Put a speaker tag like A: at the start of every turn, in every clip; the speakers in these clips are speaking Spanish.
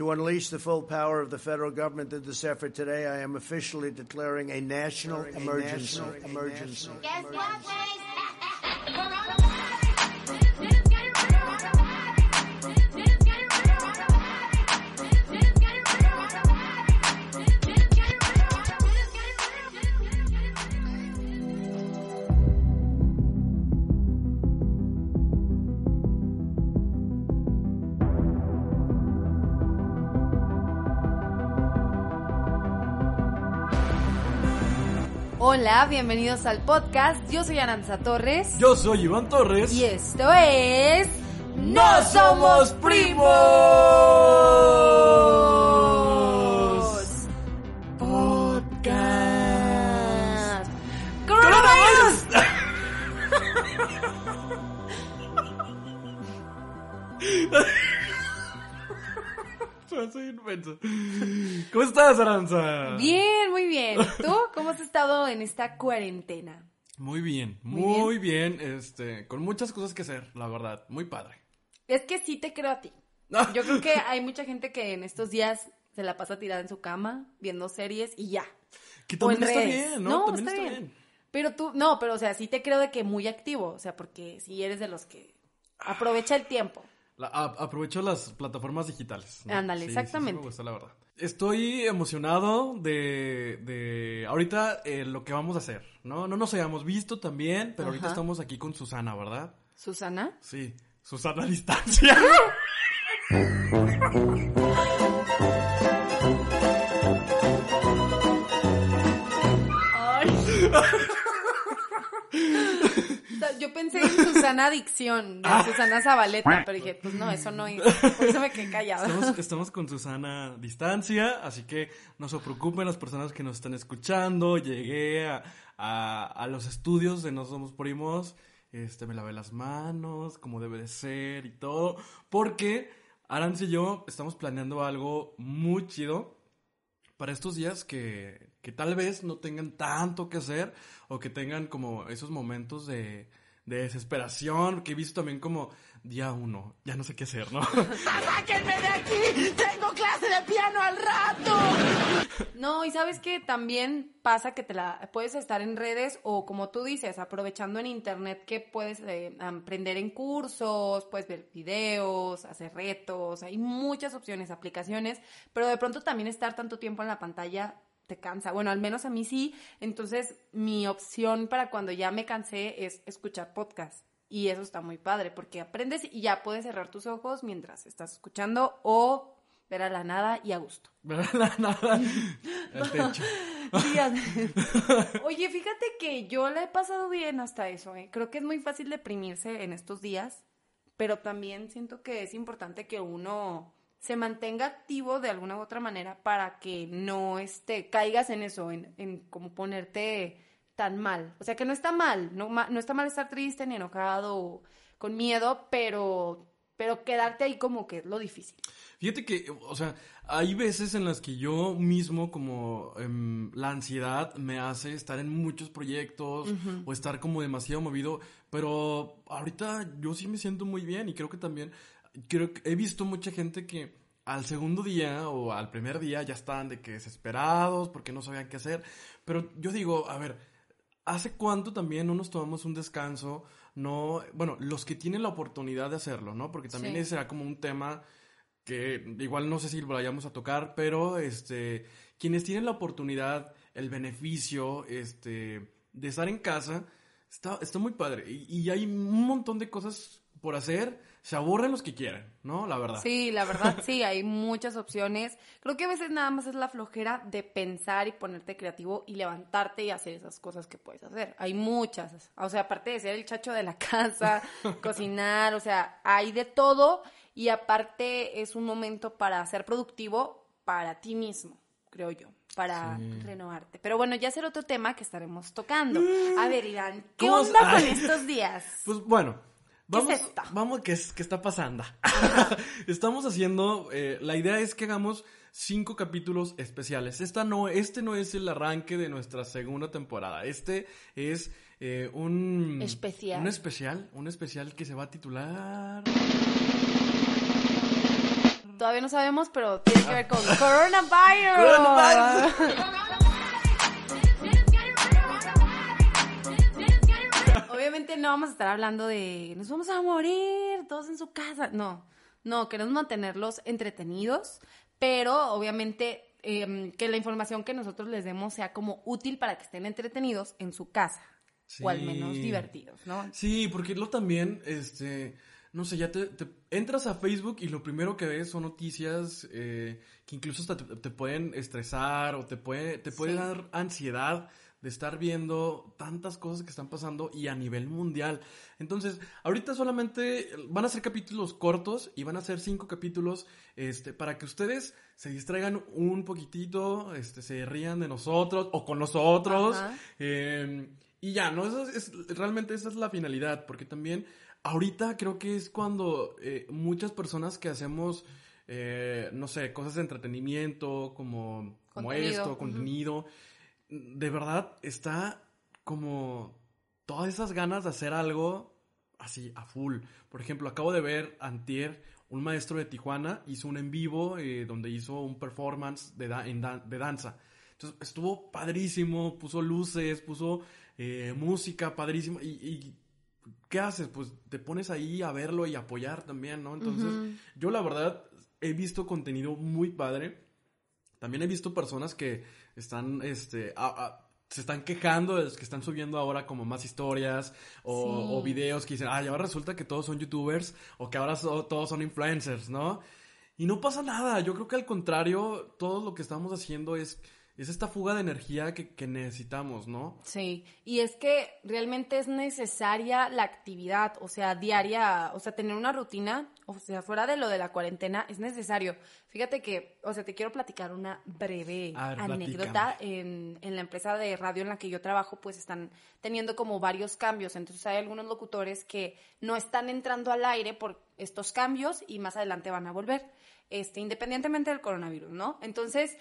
A: To unleash the full power of the federal government in this effort today, I am officially declaring a national emergency. emergency.
B: Guess what,
C: Hola, bienvenidos al podcast. Yo soy Aranza Torres.
D: Yo soy Iván Torres.
C: Y esto es.
D: ¡No somos primos!
C: Podcast. ¡Coronavirus!
D: ¿Cómo estás, Aranza?
C: Bien, muy bien. ¿Tú cómo has estado en esta cuarentena?
D: Muy bien,
C: Muy
D: muy, bien. este, con muchas cosas que hacer, la verdad, muy padre.
C: Es que sí te creo a ti. Yo creo que hay mucha gente que en estos días se la pasa tirada en su cama, viendo series y ya.
D: Que también está bien, ¿no?
C: No,
D: también
C: está
D: está,
C: bien.
D: bien.
C: Pero tú, no, pero o sea, sí te creo de que muy activo, o sea, porque si eres de los que aprovecha el tiempo.
D: La- a- aprovecho las plataformas digitales.
C: Ándale,
D: sí,
C: exactamente.
D: Sí, me gusta, la verdad. Estoy emocionado de, de ahorita eh, lo que vamos a hacer, ¿no? No nos hayamos visto también, pero ahorita estamos aquí con Susana, ¿verdad?
C: Susana.
D: Sí, Susana a distancia.
C: Sea, yo pensé en Susana Adicción,
D: Ah.
C: Susana Zabaleta, pero dije, pues no, eso no es. Por eso me quedé callada.
D: Estamos, estamos con Susana a distancia, así que no se preocupen las personas que nos están escuchando. Llegué a, a- a los estudios de No Somos Primos, este, me lavé las manos, como debe de ser y todo, porque Arance y yo estamos planeando algo muy chido para estos días que, que tal vez no tengan tanto que hacer o que tengan como esos momentos de, de desesperación, que he visto también como día uno, ya no sé qué hacer, ¿no?
B: ¡Sáquenme de aquí! ¡Tengo clase de piano al rato!
C: No, y sabes que también pasa que te la puedes estar en redes o como tú dices, aprovechando en internet que puedes eh, aprender en cursos, puedes ver videos, hacer retos, hay muchas opciones, aplicaciones, pero de pronto también estar tanto tiempo en la pantalla te cansa. Bueno, al menos a mí sí. Entonces, mi opción para cuando ya me cansé es escuchar podcast. Y eso está muy padre porque aprendes y ya puedes cerrar tus ojos mientras estás escuchando o ver a la nada y a gusto.
D: ¿Verdad? Nada. El techo.
C: Días. Oye, fíjate que yo la he pasado bien hasta eso, ¿eh? Creo que es muy fácil deprimirse en estos días, pero también siento que es importante que uno se mantenga activo de alguna u otra manera para que no este, caigas en eso, en, en como ponerte tan mal. O sea, que no está mal, no, ma- no está mal estar triste ni enojado o con miedo, pero, pero quedarte ahí como que es lo difícil.
D: Fíjate que, o sea, hay veces en las que yo mismo, como em, la ansiedad me hace estar en muchos proyectos o estar como demasiado movido, pero ahorita yo sí me siento muy bien y creo que también, creo que he visto mucha gente que al segundo día o al primer día ya están de que desesperados porque no sabían qué hacer, pero yo digo, a ver, ¿Hace cuánto también no nos tomamos un descanso? No, bueno, los que tienen la oportunidad de hacerlo, ¿no? Porque también
C: Sí.
D: ese será como un tema que igual no sé si lo vayamos a tocar, pero este, quienes tienen la oportunidad, el beneficio, este, de estar en casa, está, está muy padre. Y, y hay un montón de cosas por hacer. Se aburren los que quieren, ¿no? La verdad.
C: Sí, la verdad, sí, hay muchas opciones. Creo que a veces nada más es la flojera de pensar y ponerte creativo y levantarte y hacer esas cosas que puedes hacer. Hay muchas. O sea, aparte de ser el chacho de la casa, cocinar, o sea, hay de todo. y aparte es un momento para ser productivo para ti mismo, creo yo, para renovarte. Pero bueno, ya será otro tema que estaremos tocando. A ver, Irán, ¿qué
D: ¿Cómo
C: onda con estos días?
D: Pues bueno, vamos,
C: es esto?
D: vamos, ¿qué, es, qué está pasando? Estamos haciendo, eh, la idea es que hagamos cinco capítulos especiales. Esta no, este no es el arranque de nuestra segunda temporada. Este es eh, un...
C: Especial.
D: Un especial, un especial que se va a titular...
C: Todavía no sabemos, pero tiene que ver con coronavirus.
D: Coronavirus.
C: Obviamente no vamos a estar hablando de nos vamos a morir todos en su casa. No, no, queremos mantenerlos entretenidos, pero obviamente em, que la información que nosotros les demos sea como útil para que estén entretenidos en su casa. O al menos divertidos, ¿no?
D: Sí, porque lo también, este, no sé, ya te, te entras a Facebook y lo primero que ves son noticias eh, que incluso hasta te, te pueden estresar o te puede, te puede
C: Sí.
D: dar ansiedad de estar viendo tantas cosas que están pasando y a nivel mundial. Entonces, ahorita solamente van a ser capítulos cortos y van a ser cinco capítulos, este, para que ustedes se distraigan un poquitito, este, se rían de nosotros o con nosotros. Eh, y ya, ¿no? Eso es, es- realmente esa es la finalidad, porque también ahorita creo que es cuando eh, muchas personas que hacemos, eh, no sé, cosas de entretenimiento, como, como
C: Contenido,
D: esto, contenido, de verdad está como todas esas ganas de hacer algo así a full. Por ejemplo, acabo de ver antier un maestro de Tijuana hizo un en vivo eh, donde hizo un performance de, da- en dan- de danza. Entonces estuvo padrísimo, puso luces, puso eh, música padrísimo. Y, y ¿qué haces? Pues te pones ahí a verlo y apoyar también, ¿no? Entonces, yo la verdad he visto contenido muy padre. También he visto personas que están, este, a- a- se están quejando de los que están subiendo ahora como más historias o,
C: Sí.
D: o videos que dicen, ay, ahora resulta que todos son youtubers o que ahora so- todos son influencers, ¿no? Y no pasa nada, yo creo que al contrario, todo lo que estamos haciendo es, es esta fuga de energía que, que necesitamos, ¿no?
C: Sí, y es que realmente es necesaria la actividad, o sea, diaria, o sea, tener una rutina, o sea, fuera de lo de la cuarentena, es necesario. Fíjate que, o sea, te quiero platicar una breve
D: ver,
C: anécdota. En, en la empresa de radio en la que yo trabajo, pues están teniendo como varios cambios, entonces hay algunos locutores que no están entrando al aire por estos cambios y más adelante van a volver, este, independientemente del coronavirus, ¿no? Entonces,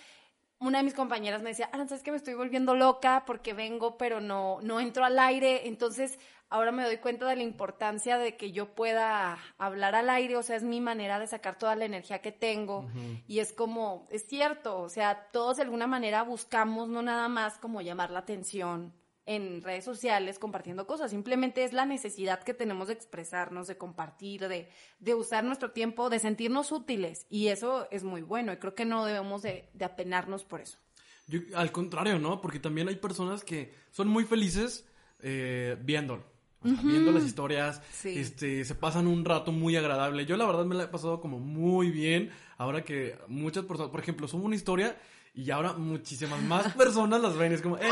C: una de mis compañeras me decía, ah, ¿sabes que me estoy volviendo loca porque vengo pero no, no entro al aire? Entonces, ahora me doy cuenta de la importancia de que yo pueda hablar al aire, o sea, es mi manera de sacar toda la energía que tengo. Y es como, es cierto, o sea, todos de alguna manera buscamos no nada más como llamar la atención en redes sociales compartiendo cosas, simplemente es la necesidad que tenemos de expresarnos, de compartir, de, de usar nuestro tiempo, de sentirnos útiles y eso es muy bueno y creo que no debemos de, de apenarnos por eso.
D: Yo, al contrario, ¿no? Porque también hay personas que son muy felices eh, viéndolo. O sea, Viendo las historias,
C: Sí.
D: este, se pasan un rato muy agradable. Yo la verdad me la he pasado como muy bien. Ahora que muchas personas, por ejemplo, subo una historia y ahora muchísimas más personas las ven. Es como, ¡eh!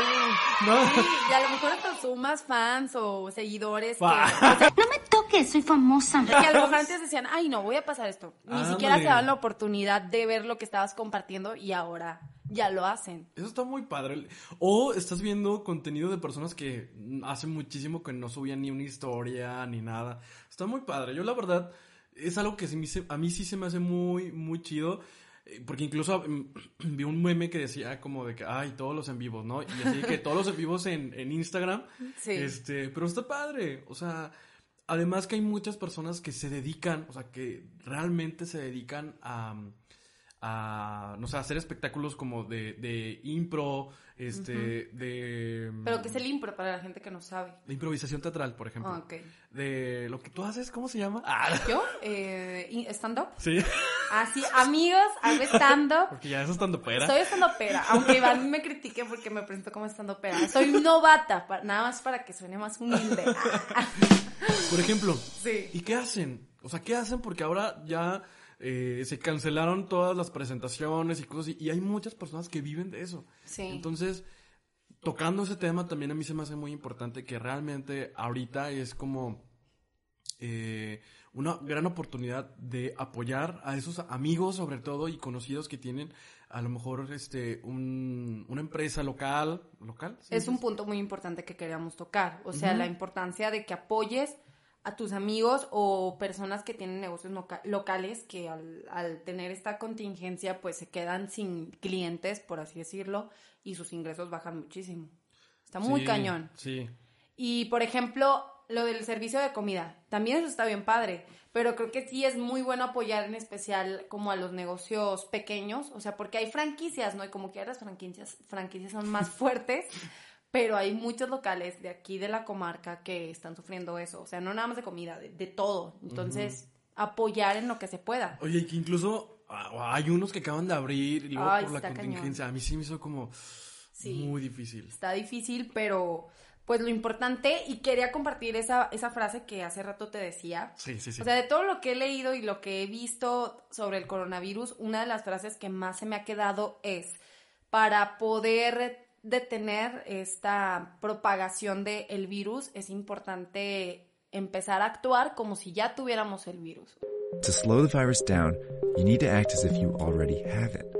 D: ¿No?
C: Sí, y a lo mejor hasta sumas fans o seguidores que,
D: Fa-
C: o sea,
E: No me toques, soy famosa.
C: que a lo mejor antes decían, ay, no, voy a pasar esto. Ni
D: Ándale.
C: siquiera se daban la oportunidad de ver lo que estabas compartiendo y ahora ya lo hacen.
D: Eso está muy padre. O estás viendo contenido de personas que hace muchísimo que no subían ni una historia ni nada. Está muy padre. Yo la verdad es algo que se me hice- a mí sí se me hace muy, muy chido. Eh, Porque incluso vi un meme que decía como de que, ay, todos los en vivos, ¿no? Y así que todos los en vivos en, en Instagram.
C: Sí.
D: Este, pero está padre. O sea, además que hay muchas personas que se dedican, o sea, que realmente se dedican a, a no sé, a hacer espectáculos como de, de impro, este, de...
C: Pero que es el impro para la gente que no sabe.
D: De improvisación teatral, por ejemplo.
C: Ah.
D: De lo que tú haces, ¿cómo se llama? Ah,
C: ¿Yo? Eh, ¿Stand-up?
D: sí.
C: Así, amigos, hago stand-up.
D: Porque ya es tanto pera.
C: Soy stand-upera, aunque Iván me critique porque me presento como stand-upera. Soy novata, pa- nada más para que suene más humilde.
D: Por ejemplo.
C: Sí.
D: ¿Y qué hacen? O sea, ¿qué hacen? Porque ahora ya eh, se cancelaron todas las presentaciones y cosas. Y, y hay muchas personas que viven de eso.
C: Sí.
D: Entonces, tocando ese tema también a mí se me hace muy importante que realmente ahorita es como eh, una gran oportunidad de apoyar a esos amigos, sobre todo, y conocidos que tienen a lo mejor este un, una empresa local. ¿Local? ¿Sí
C: es un punto muy importante que queríamos tocar. O sea, la importancia de que apoyes a tus amigos o personas que tienen negocios locales que al, al, tener esta contingencia pues se quedan sin clientes, por así decirlo, y sus ingresos bajan muchísimo. Está muy cañón.
D: Sí.
C: Y por ejemplo, lo del servicio de comida, también eso está bien padre, pero creo que sí es muy bueno apoyar en especial como a los negocios pequeños, o sea, porque hay franquicias, ¿no? Y como que las franquicias, franquicias son más fuertes, pero hay muchos locales de aquí de la comarca que están sufriendo eso, o sea, no nada más de comida, de, todo. Entonces, apoyar en lo que se pueda.
D: Oye, que incluso ah, hay unos que acaban de abrir y luego por la contingencia, a mí sí me hizo como muy difícil.
C: Está difícil, pero pues lo importante, y quería compartir esa, esa frase que hace rato te decía.
D: Sí, sí, sí.
C: O sea, de todo lo que he leído y lo que he visto sobre el coronavirus, una de las frases que más se me ha quedado es, para poder detener esta propagación del virus, es importante empezar a actuar como si ya tuviéramos el virus. To slow the virus down, you need to act as if you already have it.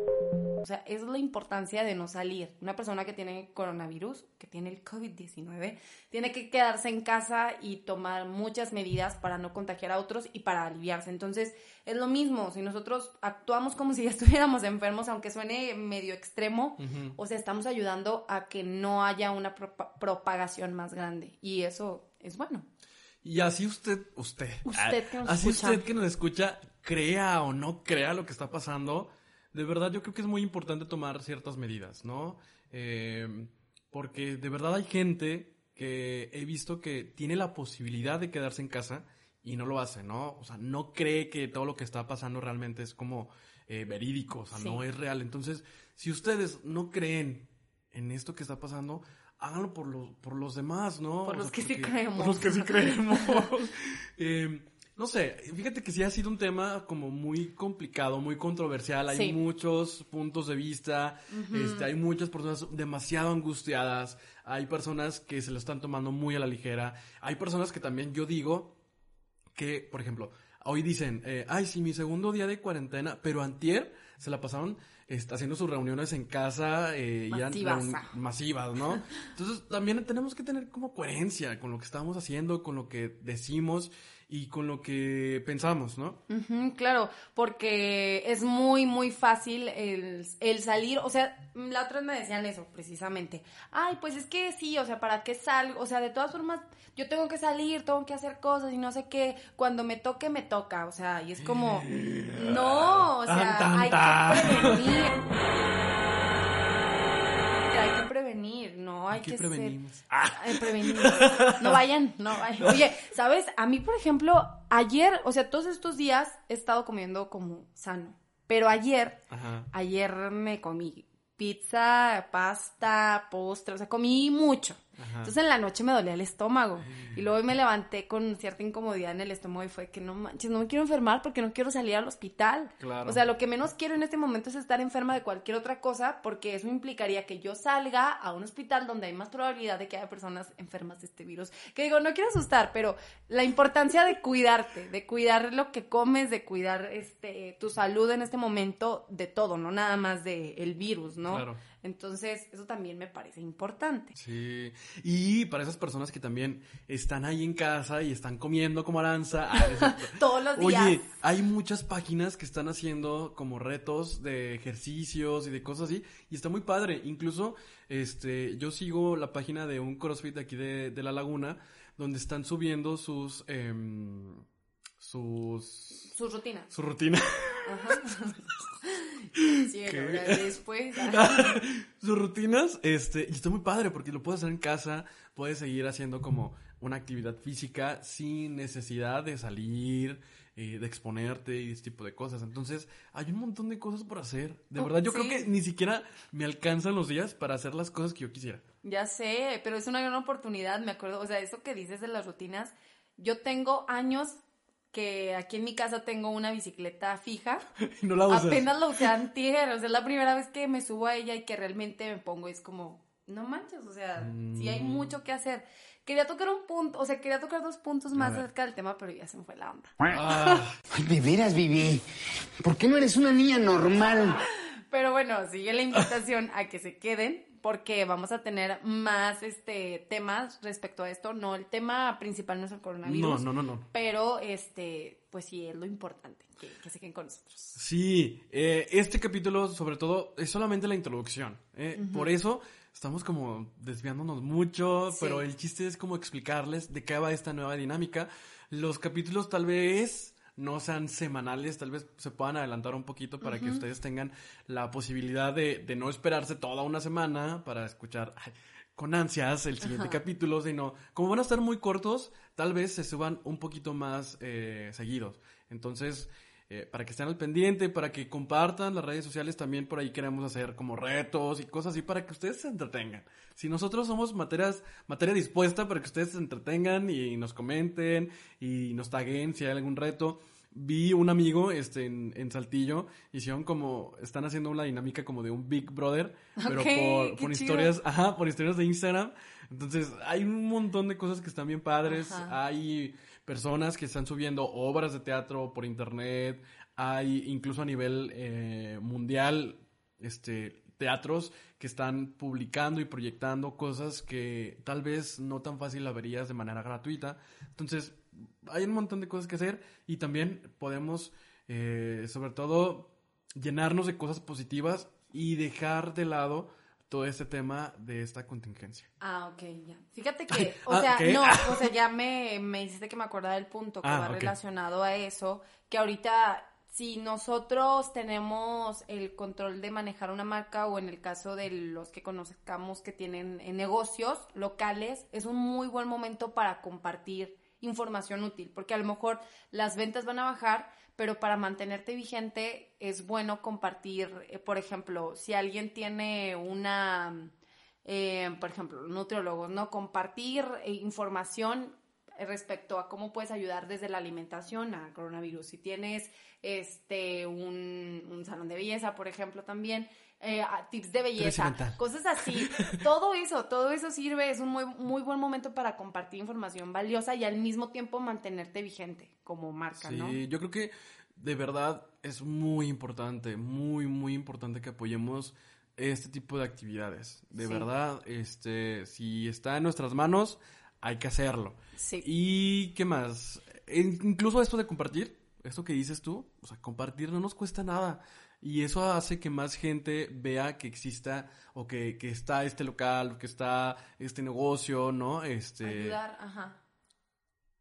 C: O sea, es la importancia de no salir. Una persona que tiene coronavirus, que tiene el COVID-19, tiene que quedarse en casa y tomar muchas medidas para no contagiar a otros y para aliviarse. Entonces, es lo mismo. Si nosotros actuamos como si ya estuviéramos enfermos, aunque suene medio extremo, o sea, estamos ayudando a que no haya una propagación más grande. Y eso es bueno.
D: Y así usted, usted,
C: usted que nos
D: así usted que nos escucha, crea o no crea lo que está pasando, de verdad yo creo que es muy importante tomar ciertas medidas, ¿no? Eh, porque de verdad hay gente que he visto que tiene la posibilidad de quedarse en casa y no lo hace, ¿no? O sea, no cree que todo lo que está pasando realmente es como eh, verídico, o sea, no es real. Entonces, si ustedes no creen en esto que está pasando, háganlo por los, por los demás, ¿no?
C: Por los que sí creemos.
D: Por los que sí creemos. eh, no sé, fíjate que sí ha sido un tema como muy complicado, muy controversial. Hay muchos puntos de vista, este, hay muchas personas demasiado angustiadas, hay personas que se lo están tomando muy a la ligera, hay personas que también yo digo que, por ejemplo, hoy dicen, eh, ay, sí, mi segundo día de cuarentena, pero antier se la pasaron está haciendo sus reuniones en casa eh,
C: masivas.
D: masivas, ¿no? Entonces también tenemos que tener como coherencia con lo que estamos haciendo, con lo que decimos y con lo que pensamos, ¿no?
C: claro, porque es muy, muy fácil el, el, salir, o sea, la otra vez me decían eso, precisamente. Ay, pues es que sí, o sea, ¿para qué salgo? O sea, de todas formas, yo tengo que salir, tengo que hacer cosas y no sé qué, cuando me toque, me toca, o sea, y es como, no, o sea, hay que prevenir, no hay que
D: prevenimos?
C: Ser... Ah. prevenir. No vayan, no vayan. Oye, ¿sabes? A mí, por ejemplo, ayer, o sea, todos estos días he estado comiendo como sano. Pero ayer, ayer me comí pizza, pasta, postre, o sea, comí mucho. Entonces en la noche me dolía el estómago. Y luego me levanté con cierta incomodidad en el estómago y fue que no manches, no me quiero enfermar porque no quiero salir al hospital. O sea, lo que menos quiero en este momento es estar enferma de cualquier otra cosa porque eso implicaría que yo salga a un hospital donde hay más probabilidad de que haya personas enfermas de este virus. Que digo, no quiero asustar, pero la importancia de cuidarte, de cuidar lo que comes, de cuidar este tu salud en este momento de todo, no nada más de el virus, ¿no? Claro. Entonces, eso también me parece importante.
D: Sí. Y para esas personas que también están ahí en casa y están comiendo como aranza. Ah,
C: Todos los días. Oye,
D: hay muchas páginas que están haciendo como retos de ejercicios y de cosas así. Y está muy padre. Incluso, este, yo sigo la página de un CrossFit de aquí de, de La Laguna, donde están subiendo sus, em, sus...
C: Sus rutinas.
D: Su rutina. Ajá.
C: Sí, después.
D: Sus rutinas, este, y está muy padre porque lo puedes hacer en casa, puedes seguir haciendo como una actividad física sin necesidad de salir, eh, de exponerte y ese tipo de cosas. Entonces, hay un montón de cosas por hacer. De oh, verdad, yo creo que ni siquiera me alcanzan los días para hacer las cosas que yo quisiera.
C: Ya sé, pero es una gran oportunidad, me acuerdo. O sea, eso que dices de las rutinas, yo tengo años que aquí en mi casa tengo una bicicleta fija.
D: No la usas.
C: Apenas la usé antier, o sea, es la primera vez que me subo a ella y que realmente me pongo, es como no manches, o sea, sí
D: Mm.
C: hay mucho que hacer. Quería tocar un punto, o sea, quería tocar dos puntos más acerca del tema, pero ya se me fue la onda.
D: Ah,
F: Ay, de veras, Vivi. ¿Por qué no eres una niña normal?
C: Pero bueno, sigue la invitación a que se queden porque vamos a tener más este temas respecto a esto. No, el tema principal no es el
D: no,
C: coronavirus.
D: no, no, no.
C: Pero este, pues sí, es lo importante, que, que se queden con nosotros.
D: Sí, eh, este capítulo sobre todo es solamente la introducción. eh, Por eso estamos como desviándonos mucho,
C: Sí.
D: pero el chiste es como explicarles de qué va esta nueva dinámica. Los capítulos tal vez no sean semanales, tal vez se puedan adelantar un poquito para que ustedes tengan la posibilidad de, de no esperarse toda una semana para escuchar ay, con ansias el siguiente capítulo, sino como van a estar muy cortos, tal vez se suban un poquito más eh, seguidos. Entonces, eh, para que estén al pendiente, para que compartan las redes sociales, también por ahí queremos hacer como retos y cosas así para que ustedes se entretengan. Si nosotros somos materias, materia dispuesta para que ustedes se entretengan y nos comenten y nos taguen si hay algún reto. Vi un amigo este, en, en Saltillo, hicieron como, están haciendo una dinámica como de un Big Brother, pero por, por
C: chido.
D: historias, ajá, por historias de Instagram. Entonces, hay un montón de cosas que están bien padres.
C: Ajá.
D: Hay personas que están subiendo obras de teatro por internet. Hay incluso a nivel eh, mundial, este, teatros que están publicando y proyectando cosas que tal vez no tan fácil la verías de manera gratuita. Entonces, hay un montón de cosas que hacer y también podemos, eh, sobre todo, llenarnos de cosas positivas y dejar de lado todo este tema de esta contingencia.
C: Ah, ok, ya. Fíjate que, o
D: ah,
C: sea, no, o sea, ya me, me hiciste que me acordara del punto que
D: Ah,
C: va relacionado a eso, que ahorita si nosotros tenemos el control de manejar una marca o en el caso de los que conozcamos que tienen eh, negocios locales, es un muy buen momento para compartir información útil, porque a lo mejor las ventas van a bajar, pero para mantenerte vigente es bueno compartir, eh, por ejemplo, si alguien tiene una eh, por ejemplo, nutriólogos, ¿no? Compartir eh, información respecto a cómo puedes ayudar desde la alimentación al coronavirus. Si tienes este un, un salón de belleza, por ejemplo, también, eh, a- tips de belleza, cosas así. todo eso, todo eso sirve, es un muy, muy buen momento para compartir información valiosa y al mismo tiempo mantenerte vigente como marca,
D: Sí,
C: ¿no?
D: yo creo que de verdad es muy importante, muy, muy importante que apoyemos este tipo de actividades. De
C: Sí.
D: verdad, este, si está en nuestras manos, hay que hacerlo.
C: Sí.
D: ¿Y qué más? In- incluso esto de compartir, esto que dices tú, o sea, compartir no nos cuesta nada. Y eso hace que más gente vea que exista o que, que está este local, que está este negocio, ¿no? Este...
C: Ayudar, ajá.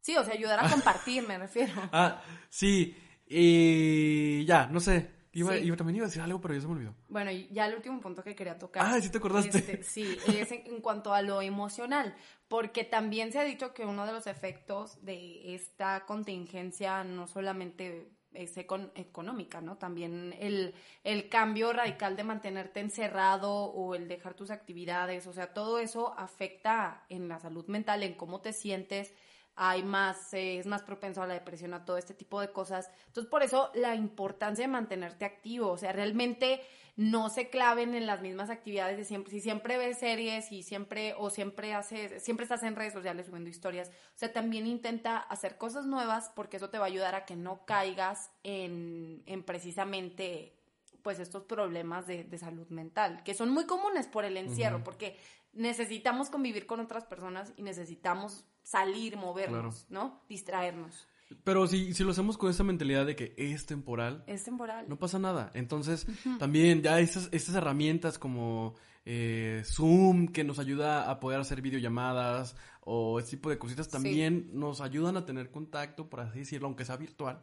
C: Sí, o sea, ayudar a compartir, me refiero.
D: Ah, sí. Y ya, no sé. Iba,
C: Sí.
D: iba- también iba a decir algo, pero ya se me olvidó.
C: Bueno, y ya el último punto que quería tocar.
D: Ah, sí te acordaste.
C: Este, sí, es en, en cuanto a lo emocional, porque también se ha dicho que uno de los efectos de esta contingencia no solamente es econ- económica, ¿no? También el, el cambio radical de mantenerte encerrado o el dejar tus actividades, o sea, todo eso afecta en la salud mental, en cómo te sientes, hay más, eh, es más propenso a la depresión, a todo este tipo de cosas. Entonces, por eso la importancia de mantenerte activo, o sea, realmente no se claven en las mismas actividades de siempre. Si siempre ves series y siempre, o siempre haces, siempre estás en redes sociales subiendo historias, o sea, también intenta hacer cosas nuevas porque eso te va a ayudar a que no caigas en, en precisamente pues estos problemas de, de salud mental, que son muy comunes por el encierro, porque necesitamos convivir con otras personas y necesitamos salir, movernos, ¿no? Distraernos.
D: Pero si, si lo hacemos con esa mentalidad de que es temporal,
C: Es temporal.
D: no pasa nada. Entonces, también ya esas, estas herramientas como eh, Zoom, que nos ayuda a poder hacer videollamadas o ese tipo de cositas, también nos ayudan a tener contacto, por así decirlo, aunque sea virtual.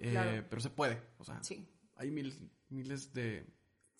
D: Eh,
C: claro.
D: Pero se puede. O sea,
C: Sí.
D: hay miles, miles de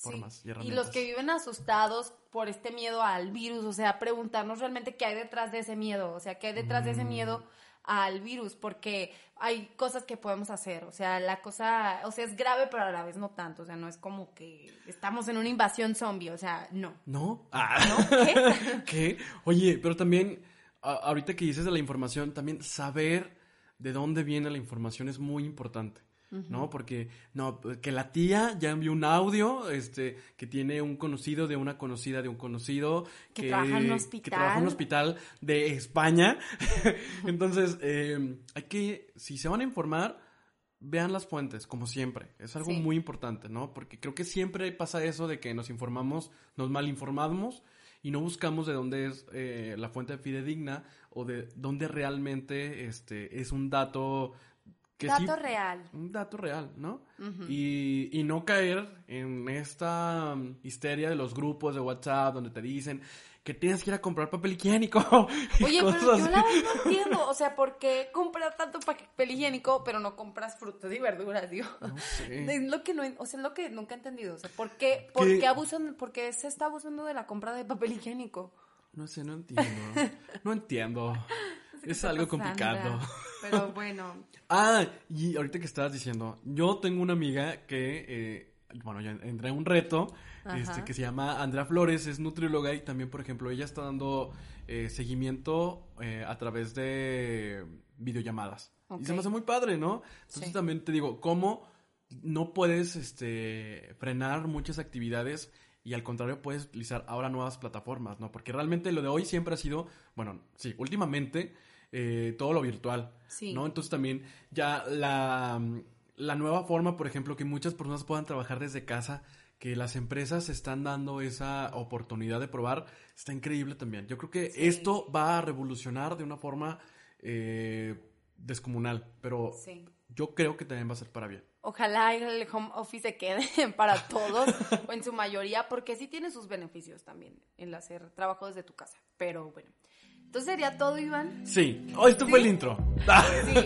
D: formas
C: Sí.
D: y
C: los que viven asustados por este miedo al virus, o sea, preguntarnos realmente qué hay detrás de ese miedo, o sea, qué hay detrás de ese miedo al virus, porque hay cosas que podemos hacer, o sea, la cosa, o sea, es grave, pero a la vez no tanto, o sea, no es como que estamos en una invasión zombie, o sea, no.
D: ¿No? Ah.
C: ¿No? ¿Qué?
D: ¿Qué? Oye, pero también, ahorita que dices de la información, también saber de dónde viene la información es muy importante. ¿No? Porque, no, que la tía ya envió un audio, este, que tiene un conocido de una conocida de un conocido.
C: Que trabaja en un
D: Que trabaja en un hospital de España. Entonces, eh, hay que, si se van a informar, vean las fuentes, como siempre. Es algo muy importante, ¿no? Porque creo que siempre pasa eso de que nos informamos, nos malinformamos y no buscamos de dónde es eh, la fuente fidedigna o de dónde realmente este, es un dato
C: dato real.
D: Un dato real, ¿no? y, y, no caer en esta um, histeria de los grupos de WhatsApp donde te dicen que tienes que ir a comprar papel higiénico.
C: Oye, pero yo la verdad no entiendo. O sea, ¿por qué compras tanto papel higiénico pero no compras frutas y verduras, digo? No sé. Es lo que no, o sea, es lo que nunca he entendido. O sea, ¿por qué, por qué abusan, por qué se está abusando de la compra de papel higiénico?
D: No sé, no entiendo. No entiendo. es algo complicado.
C: Pero bueno.
D: ah, y ahorita que estabas diciendo, yo tengo una amiga que, eh, bueno, ya entré en un reto, este, que se llama Andrea Flores, es nutrióloga y también, por ejemplo, ella está dando eh, seguimiento eh, a través de videollamadas. Y se me hace muy padre, ¿no? Entonces también te digo, ¿cómo no puedes este, frenar muchas actividades y al contrario puedes utilizar ahora nuevas plataformas, ¿no? Porque realmente lo de hoy siempre ha sido, bueno, sí, últimamente eh, todo lo virtual, ¿no? Entonces también ya la, la nueva forma, por ejemplo, que muchas personas puedan trabajar desde casa, que las empresas están dando esa oportunidad de probar, está increíble también. Yo creo que esto va a revolucionar de una forma eh, descomunal, pero yo creo que también va a ser para bien.
C: Ojalá el home office se quede para todos o en su mayoría, porque sí tiene sus beneficios también el hacer trabajo desde tu casa. Pero bueno, entonces sería todo, Iván.
D: Sí. Oh, esto fue el intro.
C: sí.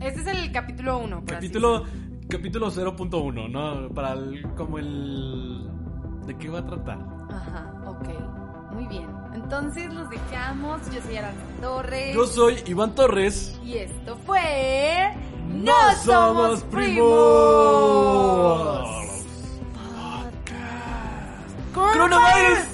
C: Este es el capítulo 1.
D: Capítulo, capítulo 0.1, ¿no? Para el, como el... ¿De qué va a tratar?
C: Ajá, ok. Muy bien. Entonces los dejamos. Yo soy Aranza Torres.
D: Yo soy Iván Torres.
C: Y esto fue... ¡No, somos primos!
D: Podcast. ¡Coronavirus!